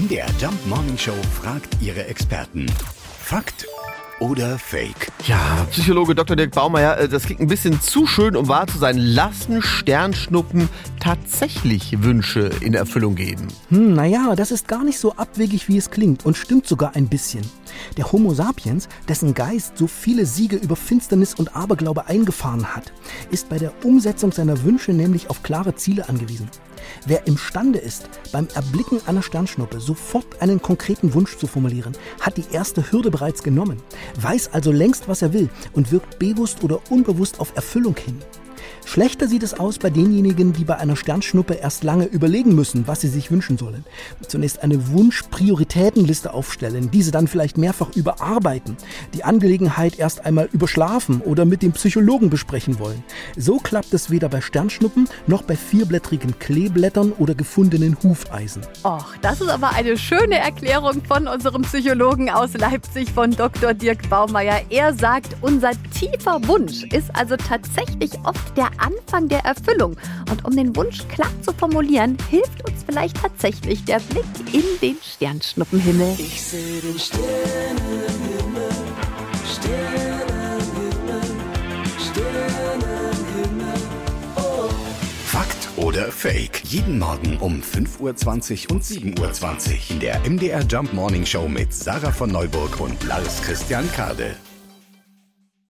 MDR Jump Morning Show fragt ihre Experten. Fakt oder Fake? Ja, Psychologe Dr. Dirk Baumeier, äh, das klingt ein bisschen zu schön, um wahr zu sein. Lassen Sternschnuppen tatsächlich Wünsche in Erfüllung gehen? Hm, naja, das ist gar nicht so abwegig, wie es klingt und stimmt sogar ein bisschen. Der Homo sapiens, dessen Geist so viele Siege über Finsternis und Aberglaube eingefahren hat, ist bei der Umsetzung seiner Wünsche nämlich auf klare Ziele angewiesen. Wer imstande ist, beim Erblicken einer Sternschnuppe sofort einen konkreten Wunsch zu formulieren, hat die erste Hürde bereits genommen, weiß also längst, was er will und wirkt bewusst oder unbewusst auf Erfüllung hin. Schlechter sieht es aus bei denjenigen, die bei einer Sternschnuppe erst lange überlegen müssen, was sie sich wünschen sollen. Zunächst eine Wunsch-Prioritätenliste aufstellen, diese dann vielleicht mehrfach überarbeiten, die Angelegenheit erst einmal überschlafen oder mit dem Psychologen besprechen wollen. So klappt es weder bei Sternschnuppen noch bei vierblättrigen Kleeblättern oder gefundenen Hufeisen. Och, das ist aber eine schöne Erklärung von unserem Psychologen aus Leipzig, von Dr. Dirk Baumeier. Er sagt, unser tiefer Wunsch ist also tatsächlich oft der Anfang der Erfüllung. Und um den Wunsch klar zu formulieren, hilft uns vielleicht tatsächlich der Blick in den Sternschnuppenhimmel. Ich sehe den Sternenhimmel, Sternenhimmel, Sternenhimmel. Oh. Fakt oder Fake? Jeden Morgen um 5.20 Uhr und 7.20 Uhr in der MDR Jump Morning Show mit Sarah von Neuburg und Lars Christian Kade.